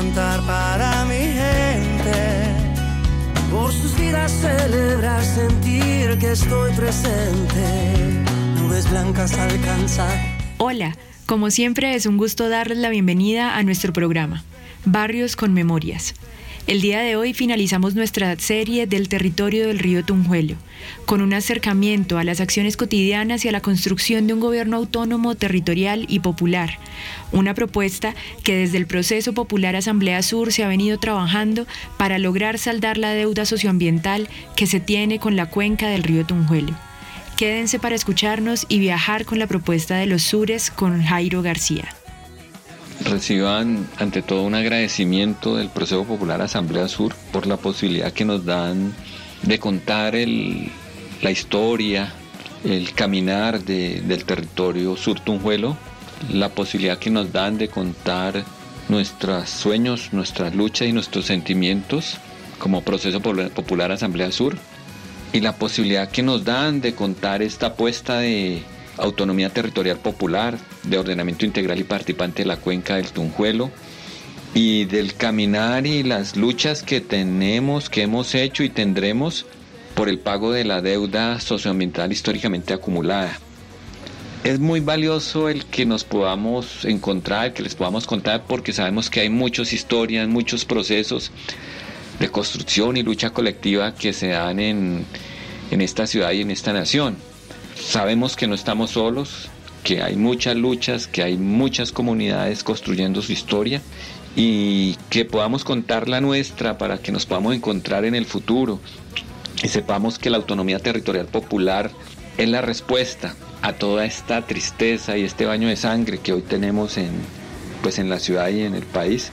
Cantar para mi gente, por sus vidas celebrar, sentir que estoy presente, nubes blancas alcanzar. Hola, como siempre es un gusto darles la bienvenida a nuestro programa, Barrios con Memorias. El día de hoy finalizamos nuestra serie del territorio del río Tunjuelo, con un acercamiento a las acciones cotidianas y a la construcción de un gobierno autónomo, territorial y popular. Una propuesta que desde el proceso popular Asamblea Sur se ha venido trabajando para lograr saldar la deuda socioambiental que se tiene con la cuenca del río Tunjuelo. Quédense para escucharnos y viajar con la propuesta de los Sures con Jairo García. Reciban ante todo un agradecimiento del Proceso Popular Asamblea Sur por la posibilidad que nos dan de contar la historia, el caminar de- del territorio sur tunjuelo, la posibilidad que nos dan de contar nuestros sueños, nuestras luchas y nuestros sentimientos como Proceso Popular Asamblea Sur y la posibilidad que nos dan de contar esta apuesta de autonomía territorial popular, de ordenamiento integral y participante de la cuenca del Tunjuelo y del caminar y las luchas que tenemos, que hemos hecho y tendremos por el pago de la deuda socioambiental históricamente acumulada. Es muy valioso el que nos podamos encontrar, que les podamos contar, porque sabemos que hay muchas historias, muchos procesos de construcción y lucha colectiva que se dan en, en esta ciudad y en esta nación. Sabemos que no estamos solos, que hay muchas luchas, que hay muchas comunidades construyendo su historia y que podamos contar la nuestra para que nos podamos encontrar en el futuro y sepamos que la autonomía territorial popular es la respuesta a toda esta tristeza y este baño de sangre que hoy tenemos en, pues en la ciudad y en el país.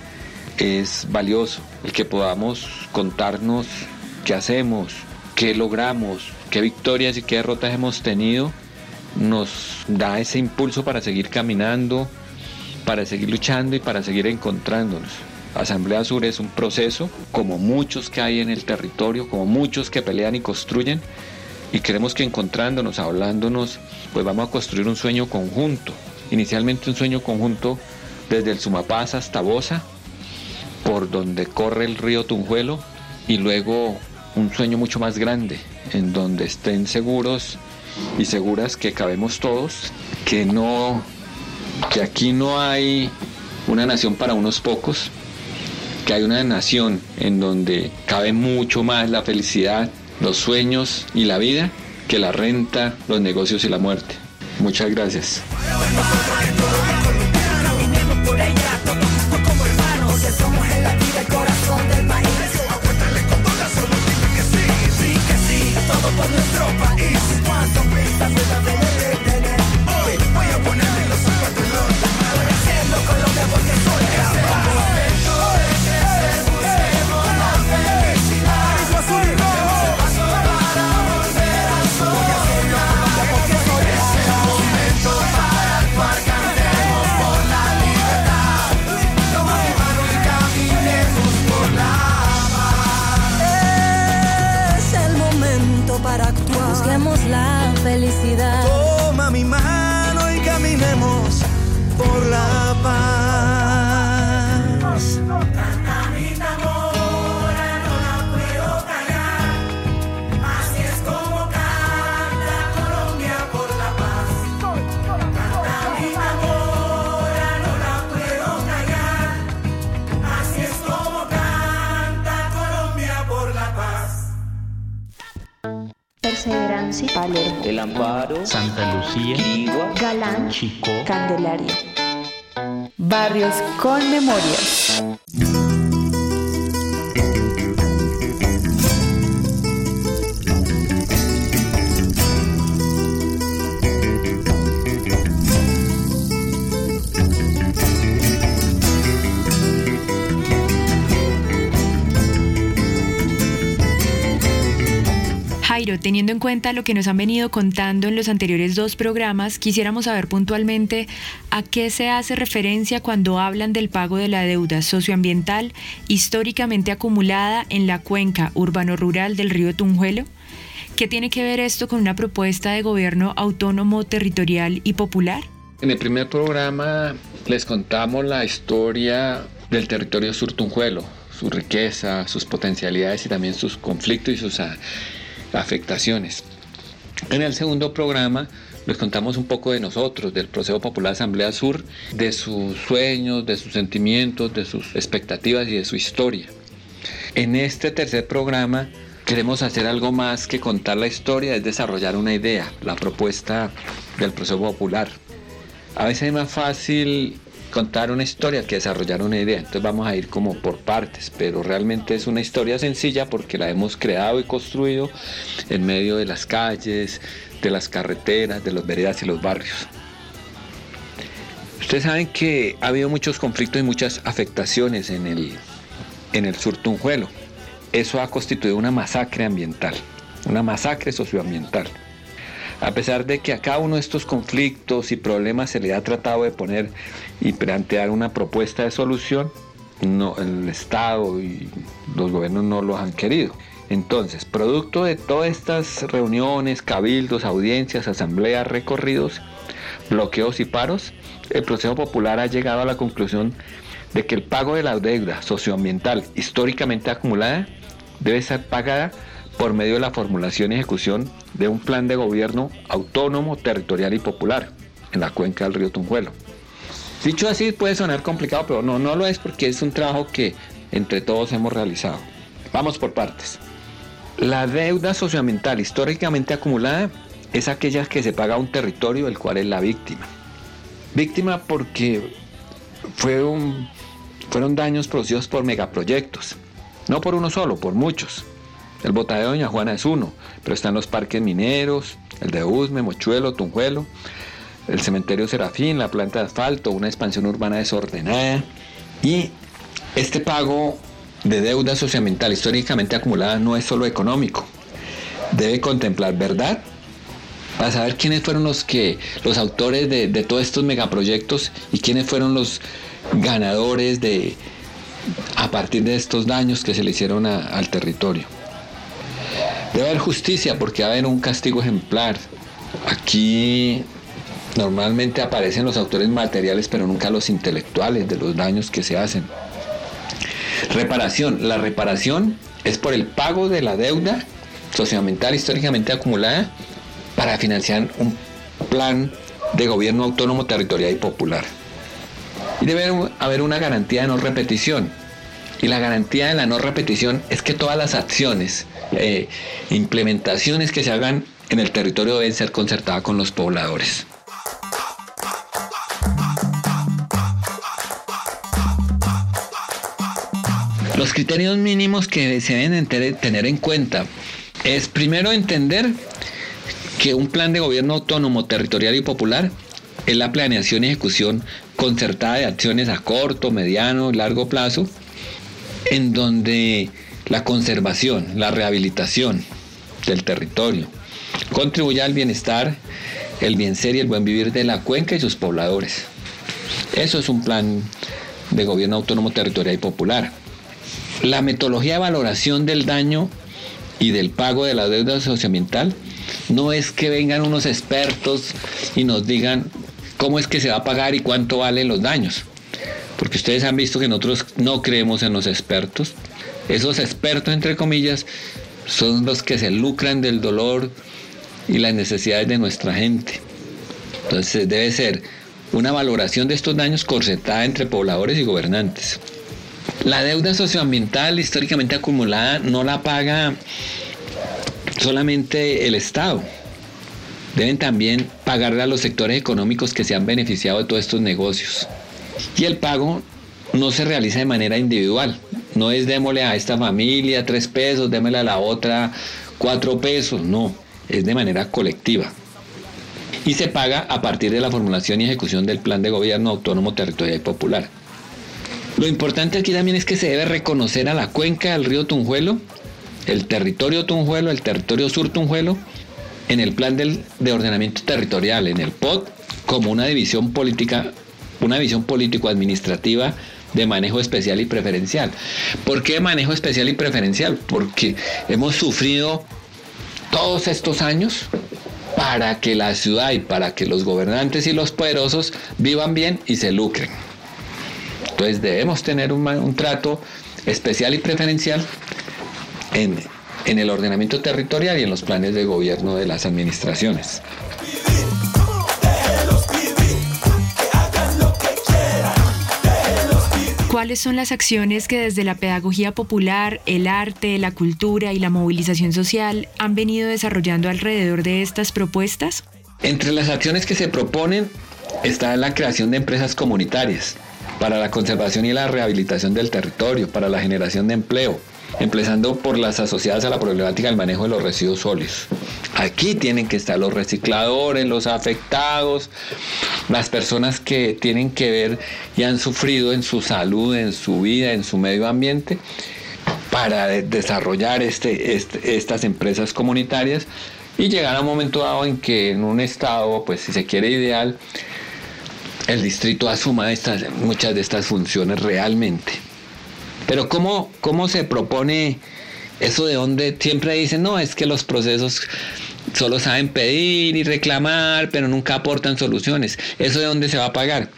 Es valioso el que podamos contarnos qué hacemos, qué logramos, qué victorias y qué derrotas hemos tenido, nos da ese impulso para seguir caminando, para seguir luchando y para seguir encontrándonos. Asamblea Sur es un proceso, como muchos que hay en el territorio, como muchos que pelean y construyen, y creemos que encontrándonos, hablándonos, pues vamos a construir un sueño conjunto. Inicialmente un sueño conjunto desde el Sumapaz hasta Bosa, por donde corre el río Tunjuelo, y luego un sueño mucho más grande, en donde estén seguros y seguras que cabemos todos, que no, que aquí no hay una nación para unos pocos, que hay una nación en donde cabe mucho más la felicidad, los sueños y la vida que la renta, los negocios y la muerte. Muchas gracias. Palermo, El Amparo, Santa Lucía, Quirigua, Galán, Chicó, Candelaria. Barrios con memorias. Jairo, teniendo en cuenta lo que nos han venido contando en los anteriores dos programas, quisiéramos saber puntualmente a qué se hace referencia cuando hablan del pago de la deuda socioambiental históricamente acumulada en la cuenca urbano-rural del río Tunjuelo. ¿Qué tiene que ver esto con una propuesta de gobierno autónomo, territorial y popular? En el primer programa les contamos la historia del territorio sur Tunjuelo, su riqueza, sus potencialidades y también sus conflictos y sus afectaciones. En el segundo programa les contamos un poco de nosotros, del Proceso Popular Asamblea Sur, de sus sueños, de sus sentimientos, de sus expectativas y de su historia. En este tercer programa queremos hacer algo más que contar la historia, es desarrollar una idea, la propuesta del Proceso Popular. A veces es más fácil contar una historia que desarrollar una idea. Entonces vamos a ir como por partes, pero realmente es una historia sencilla porque la hemos creado y construido en medio de las calles, de las carreteras, de las veredas y los barrios. Ustedes saben que ha habido muchos conflictos y muchas afectaciones en el, en el sur Tunjuelo. Eso ha constituido una masacre ambiental, una masacre socioambiental. A pesar de que a cada uno de estos conflictos y problemas se le ha tratado de poner y plantear una propuesta de solución, no, el Estado y los gobiernos no los han querido. Entonces, producto de todas estas reuniones, cabildos, audiencias, asambleas, recorridos, bloqueos y paros, el proceso popular ha llegado a la conclusión de que el pago de la deuda socioambiental históricamente acumulada debe ser pagada por medio de la formulación y ejecución de un plan de gobierno autónomo, territorial y popular en la cuenca del río Tunjuelo. Dicho así puede sonar complicado, pero no, no lo es porque es un trabajo que entre todos hemos realizado. Vamos por partes. La deuda socioambiental históricamente acumulada es aquella que se paga a un territorio el cual es la víctima. Víctima porque fue fueron daños producidos por megaproyectos, no por uno solo, por muchos. El botadero de Doña Juana es uno, pero están los parques mineros, el de Usme, Mochuelo, Tunjuelo, el cementerio Serafín, la planta de asfalto, una expansión urbana desordenada. Y este pago de deuda socioambiental históricamente acumulada no es solo económico, debe contemplar verdad para saber quiénes fueron los que los autores de, todos estos megaproyectos y quiénes fueron los ganadores de a partir de estos daños que se le hicieron al territorio. Debe haber justicia porque va a haber un castigo ejemplar. Aquí normalmente aparecen los autores materiales, pero nunca los intelectuales de los daños que se hacen. Reparación. La reparación es por el pago de la deuda socioambiental históricamente acumulada para financiar un plan de gobierno autónomo, territorial y popular. Y debe haber una garantía de no repetición. Y la garantía de la no repetición es que todas las acciones, eh, implementaciones que se hagan en el territorio deben ser concertadas con los pobladores. Los criterios mínimos que se deben tener en cuenta es primero entender que un plan de gobierno autónomo, territorial y popular es la planeación y ejecución concertada de acciones a corto, mediano largo plazo, en donde la conservación, la rehabilitación del territorio contribuye al bienestar, el bien ser y el buen vivir de la cuenca y sus pobladores. Eso es un plan de gobierno autónomo, territorial y popular. La metodología de valoración del daño y del pago de la deuda socioambiental no es que vengan unos expertos y nos digan cómo es que se va a pagar y cuánto valen los daños. Porque ustedes han visto que nosotros no creemos en los expertos. Esos expertos, entre comillas, son los que se lucran del dolor y las necesidades de nuestra gente. Entonces debe ser una valoración de estos daños corsetada entre pobladores y gobernantes. La deuda socioambiental históricamente acumulada no la paga solamente el Estado. Deben también pagarle a los sectores económicos que se han beneficiado de todos estos negocios. Y el pago no se realiza de manera individual. No es démosle a esta familia tres pesos, démosle a la otra cuatro pesos. No, es de manera colectiva. Y se paga a partir de la formulación y ejecución del Plan de Gobierno Autónomo Territorial y Popular. Lo importante aquí también es que se debe reconocer a la cuenca del río Tunjuelo, el territorio Tunjuelo, el territorio sur Tunjuelo, en el plan de ordenamiento territorial, en el POT, como una división política, una división político-administrativa de manejo especial y preferencial. ¿Por qué manejo especial y preferencial? Porque hemos sufrido todos estos años para que la ciudad y para que los gobernantes y los poderosos vivan bien y se lucren. Entonces debemos tener un, trato especial y preferencial en, en el ordenamiento territorial y en los planes de gobierno de las administraciones. ¿Cuáles son las acciones que desde la pedagogía popular, el arte, la cultura y la movilización social han venido desarrollando alrededor de estas propuestas? Entre las acciones que se proponen está la creación de empresas comunitarias para la conservación y la rehabilitación del territorio, para la generación de empleo, empezando por las asociadas a la problemática del manejo de los residuos sólidos. Aquí tienen que estar los recicladores, los afectados, las personas que tienen que ver y han sufrido en su salud, en su vida, en su medio ambiente, para desarrollar este, este, estas empresas comunitarias y llegar a un momento dado en que en un estado, pues si se quiere ideal, el distrito asuma estas, muchas de estas funciones realmente. Pero ¿cómo, cómo se propone eso de donde siempre dicen, no, es que los procesos solo saben pedir y reclamar, pero nunca aportan soluciones. ¿Eso de dónde se va a pagar?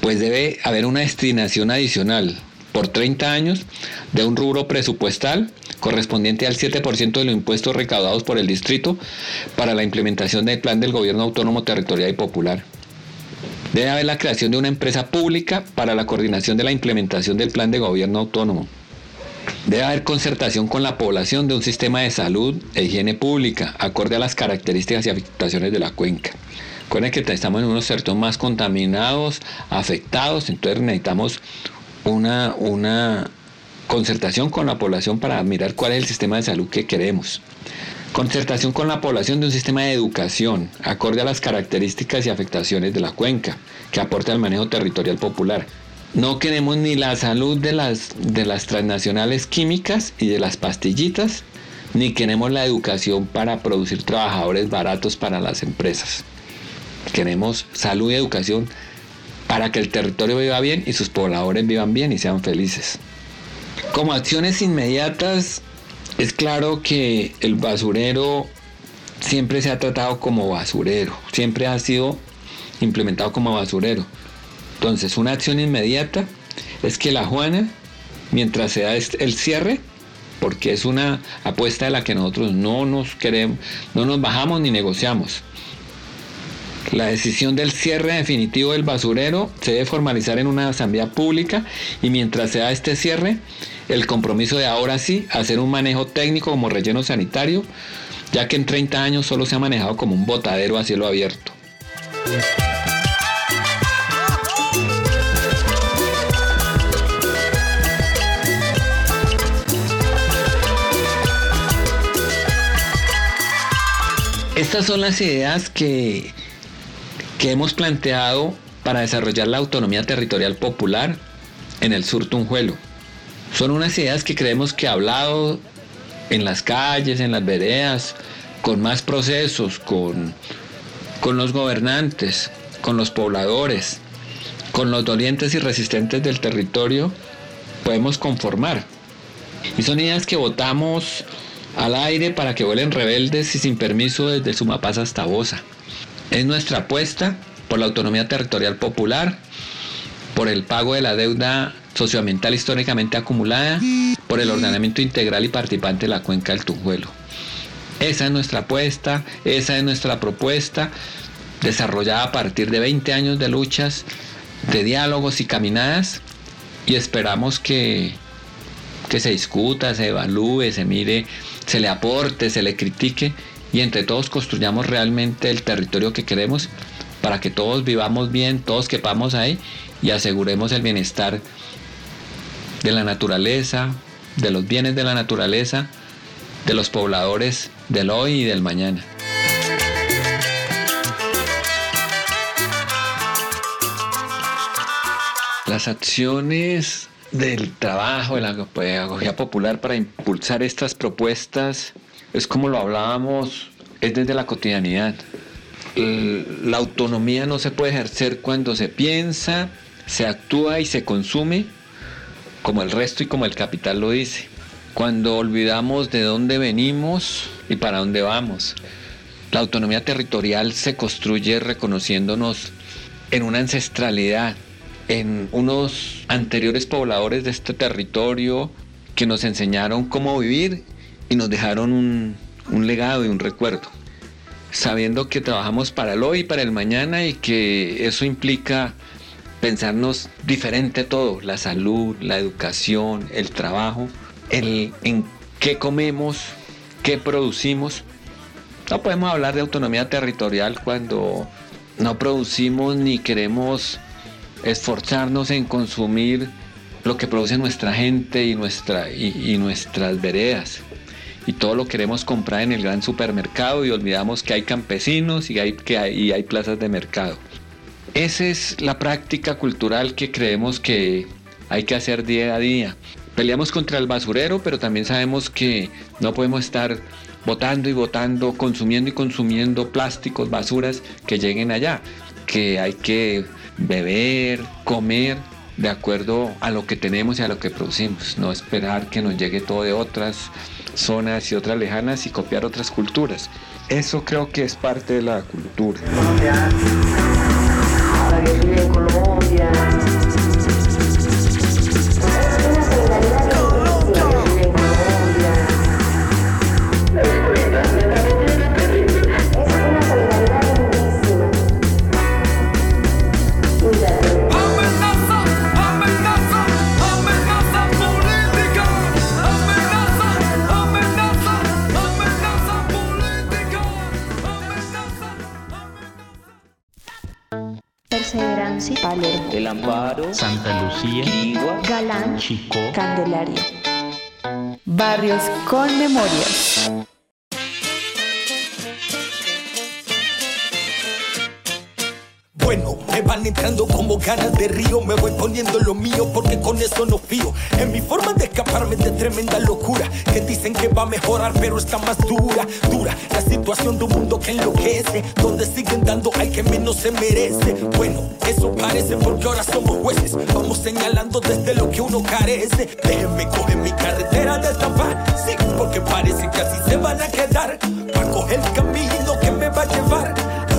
Pues debe haber una destinación adicional por 30 años de un rubro presupuestal correspondiente al 7% de los impuestos recaudados por el distrito para la implementación del plan del gobierno autónomo territorial y popular. Debe haber la creación de una empresa pública para la coordinación de la implementación del plan de gobierno autónomo. Debe haber concertación con la población de un sistema de salud e higiene pública, acorde a las características y afectaciones de la cuenca. Recuerden que estamos en unos territorios más contaminados, afectados, entonces necesitamos una, una concertación con la población para mirar cuál es el sistema de salud que queremos. Concertación con la población de un sistema de educación, acorde a las características y afectaciones de la cuenca, que aporte al manejo territorial popular. No queremos ni la salud de las, de las transnacionales químicas y de las pastillitas, ni queremos la educación para producir trabajadores baratos para las empresas. Queremos salud y educación para que el territorio viva bien y sus pobladores vivan bien y sean felices. Como acciones inmediatas, es claro que el basurero siempre se ha tratado como basurero, siempre ha sido implementado como basurero. Entonces, una acción inmediata es que la Juana, mientras se da el cierre, porque es una apuesta de la que nosotros no nos queremos, no nos bajamos ni negociamos. La decisión del cierre definitivo del basurero se debe formalizar en una asamblea pública y mientras se da este cierre, el compromiso de ahora sí hacer un manejo técnico como relleno sanitario, ya que en 30 años solo se ha manejado como un botadero a cielo abierto. Estas son las ideas que, que hemos planteado para desarrollar la autonomía territorial popular en el sur Tunjuelo. Son unas ideas que creemos que hablado en las calles, en las veredas, con más procesos, con, con los gobernantes, con los pobladores, con los dolientes y resistentes del territorio, podemos conformar. Y son ideas que votamos al aire para que vuelen rebeldes y sin permiso desde Sumapaz hasta Bosa. Es nuestra apuesta por la autonomía territorial popular, por el pago de la deuda socioambiental históricamente acumulada por el ordenamiento integral y participante de la cuenca del Tunjuelo. Esa es nuestra apuesta, esa es nuestra propuesta, desarrollada a partir de 20 años de luchas, de diálogos y caminadas, y esperamos que, que se discuta, se evalúe, se mire se le aporte, se le critique y entre todos construyamos realmente el territorio que queremos para que todos vivamos bien, todos quepamos ahí y aseguremos el bienestar de la naturaleza, de los bienes de la naturaleza, de los pobladores del hoy y del mañana. Las acciones del trabajo, de la pedagogía popular para impulsar estas propuestas, es como lo hablábamos, es desde la cotidianidad. La autonomía no se puede ejercer cuando se piensa, se actúa y se consume como el resto y como el capital lo dice. Cuando olvidamos de dónde venimos y para dónde vamos. La autonomía territorial se construye reconociéndonos en una ancestralidad, en unos anteriores pobladores de este territorio que nos enseñaron cómo vivir y nos dejaron un, legado y un recuerdo. Sabiendo que trabajamos para el hoy y para el mañana y que eso implica pensarnos diferente todo, la salud, la educación, el trabajo, el, en qué comemos, qué producimos. No podemos hablar de autonomía territorial cuando no producimos ni queremos esforzarnos en consumir lo que produce nuestra gente y, nuestra, y, nuestras veredas. Y todo lo queremos comprar en el gran supermercado y olvidamos que hay campesinos y que hay, y hay plazas de mercado. Esa es la práctica cultural que creemos que hay que hacer día a día. Peleamos contra el basurero, pero también sabemos que no podemos estar botando y botando, consumiendo y consumiendo plásticos, basuras que lleguen allá. Que hay que beber, comer de acuerdo a lo que tenemos y a lo que producimos. No esperar que nos llegue todo de otras zonas y otras lejanas y copiar otras culturas. Eso creo que es parte de la cultura. El Galán, Chico, Candelaria. Barrios con memorias. Como ganas de río, me voy poniendo lo mío porque con eso no fío. En mi forma de escaparme de tremenda locura, que dicen que va a mejorar, pero está más dura, dura. La situación de un mundo que enloquece, donde siguen dando al que menos se merece. Bueno, eso parece porque ahora somos jueces, vamos señalando desde lo que uno carece. Déjenme coger mi carretera de tapar, sí, porque parece que así se van a quedar. Para coger el camino que me va a llevar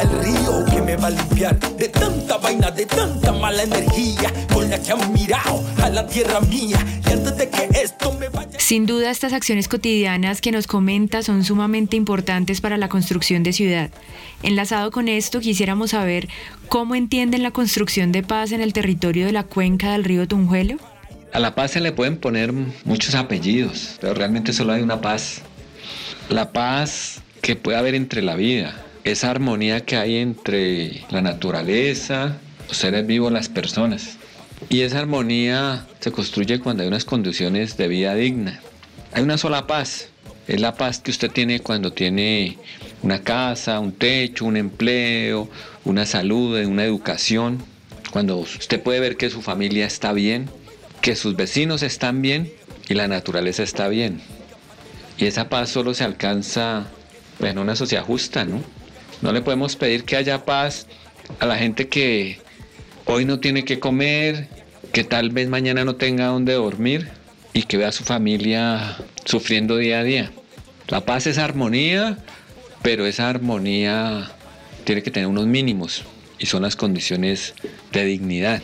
el río que me va a limpiar de tanta vaina, de tanta mala energía con la que han mirado a la tierra mía. Y antes de que esto me vaya. Sin duda, estas acciones cotidianas que nos comenta son sumamente importantes para la construcción de ciudad. Enlazado con esto, quisiéramos saber cómo entienden la construcción de paz en el territorio de la cuenca del río Tunjuelo. A la paz se le pueden poner muchos apellidos, pero realmente solo hay una paz. La paz que puede haber entre la vida, esa armonía que hay entre la naturaleza, los seres vivos, las personas. Y esa armonía se construye cuando hay unas condiciones de vida digna. Hay una sola paz. Es la paz que usted tiene cuando tiene una casa, un techo, un empleo, una salud, una educación. Cuando usted puede ver que su familia está bien, que sus vecinos están bien y la naturaleza está bien. Y esa paz solo se alcanza en una sociedad justa, ¿no? No le podemos pedir que haya paz a la gente que hoy no tiene que comer, que tal vez mañana no tenga donde dormir y que vea a su familia sufriendo día a día. La paz es armonía, pero esa armonía tiene que tener unos mínimos y son las condiciones de dignidad.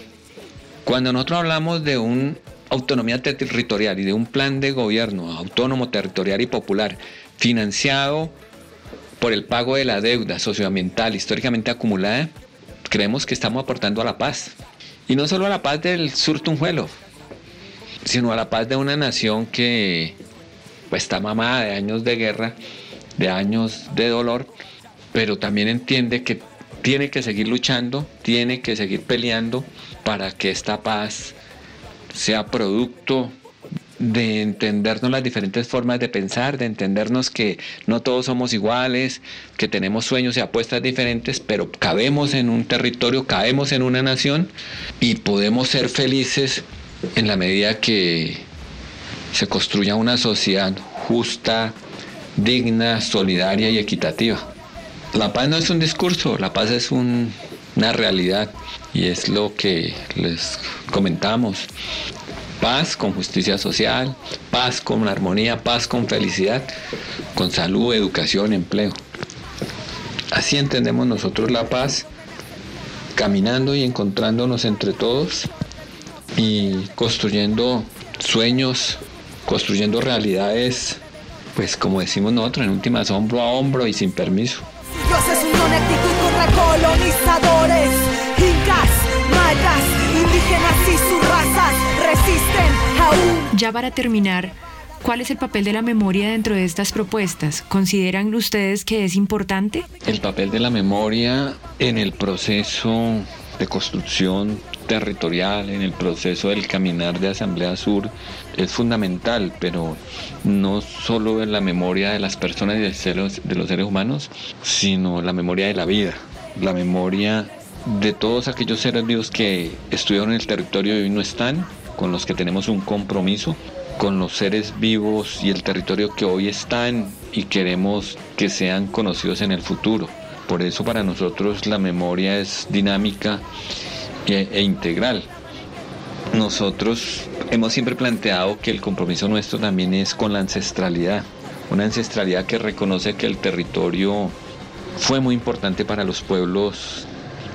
Cuando nosotros hablamos de una autonomía territorial y de un plan de gobierno autónomo, territorial y popular financiado por el pago de la deuda socioambiental históricamente acumulada, creemos que estamos aportando a la paz. Y no solo a la paz del sur Tunjuelo, sino a la paz de una nación que pues está mamada de años de guerra, de años de dolor, pero también entiende que tiene que seguir luchando, tiene que seguir peleando para que esta paz sea producto de entendernos las diferentes formas de pensar, de entendernos que no todos somos iguales, que tenemos sueños y apuestas diferentes, pero cabemos en un territorio, cabemos en una nación y podemos ser felices en la medida que se construya una sociedad justa, digna, solidaria y equitativa. La paz no es un discurso, la paz es una realidad y es lo que les comentamos. Paz con justicia social, paz con armonía, paz con felicidad, con salud, educación, empleo. Así entendemos nosotros la paz, caminando y encontrándonos entre todos y construyendo sueños, construyendo realidades, pues como decimos nosotros, en últimas hombro a hombro y sin permiso. Ya para terminar, ¿cuál es el papel de la memoria dentro de estas propuestas? ¿Consideran ustedes que es importante? El papel de la memoria en el proceso de construcción territorial, en el proceso del caminar de Asamblea Sur, es fundamental, pero no solo en la memoria de las personas y de los, seres humanos, sino la memoria de la vida, la memoria de todos aquellos seres vivos que estuvieron en el territorio y hoy no están, con los que tenemos un compromiso, con los seres vivos y el territorio que hoy están y queremos que sean conocidos en el futuro. Por eso para nosotros la memoria es dinámica e, e integral. Nosotros hemos siempre planteado que el compromiso nuestro también es con la ancestralidad, una ancestralidad que reconoce que el territorio fue muy importante para los pueblos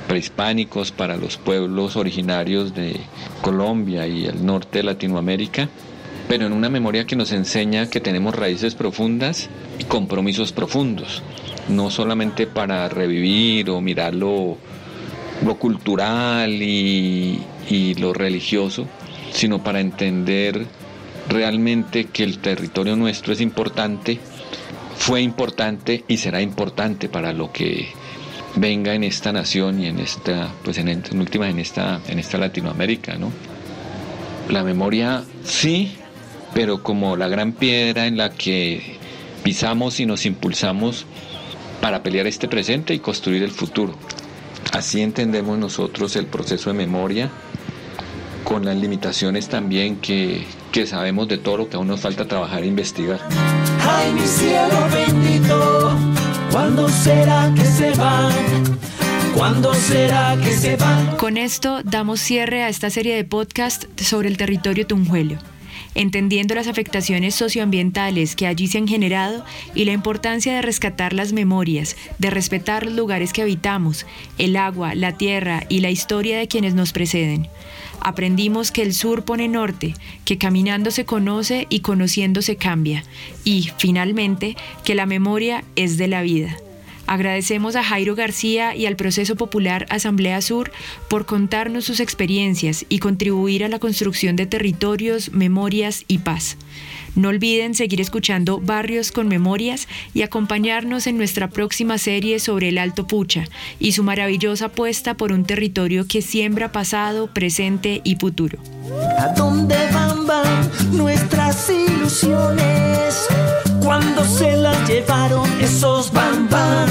prehispánicos, para los pueblos originarios de Colombia y el norte de Latinoamérica, pero en una memoria que nos enseña que tenemos raíces profundas y compromisos profundos, no solamente para revivir o mirarlo lo cultural y, lo religioso, sino para entender realmente que el territorio nuestro es importante, fue importante y será importante para lo que venga en esta nación y en esta, pues en, en última en esta, en esta Latinoamérica, ¿no? La memoria sí, pero como la gran piedra en la que pisamos y nos impulsamos para pelear este presente y construir el futuro. Así entendemos nosotros el proceso de memoria, con las limitaciones también que, que sabemos de todo lo que aún nos falta trabajar e investigar. Ay, mi cielo bendito, ¿cuándo será que se van? ¿Cuándo será que se van? Con esto damos cierre a esta serie de podcast sobre el territorio tunjuelo entendiendo las afectaciones socioambientales que allí se han generado y la importancia de rescatar las memorias, de respetar los lugares que habitamos, el agua, la tierra y la historia de quienes nos preceden. Aprendimos que el sur pone norte, que caminando se conoce y conociendo se cambia, y, finalmente, que la memoria es de la vida. Agradecemos a Jairo García y al Proceso Popular Asamblea Sur por contarnos sus experiencias y contribuir a la construcción de territorios, memorias y paz. No olviden seguir escuchando Barrios con Memorias y acompañarnos en nuestra próxima serie sobre el Alto Pucha y su maravillosa apuesta por un territorio que siembra pasado, presente y futuro. ¿A dónde van, van nuestras ilusiones? Cuando se las llevaron esos bam bam.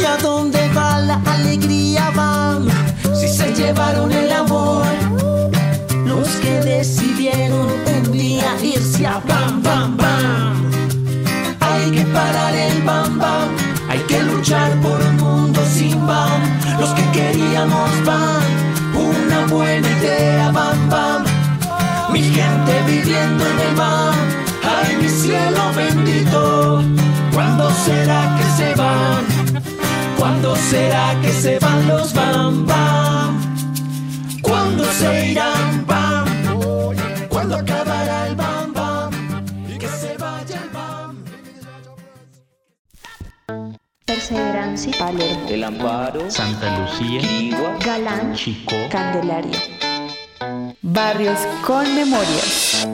¿Y a dónde va la alegría bam? Si se llevaron el amor, los que decidieron un día irse a bam bam bam. Hay que parar el bam bam, hay que luchar por un mundo sin bam. Los que queríamos bam, una buena idea bam bam mi gente viviendo en el mar. Ay, mi cielo bendito, ¿cuándo será que se van? ¿Cuándo será que se van los bam bam? ¿Cuándo se irán bam? ¿Cuándo acabará el bam bam? Y que se vaya el bam. Perseverancia, Palermo, El Amparo, Santa Lucía, Quirigua, Galán, Chicó, Candelaria. Barrios con Memorias.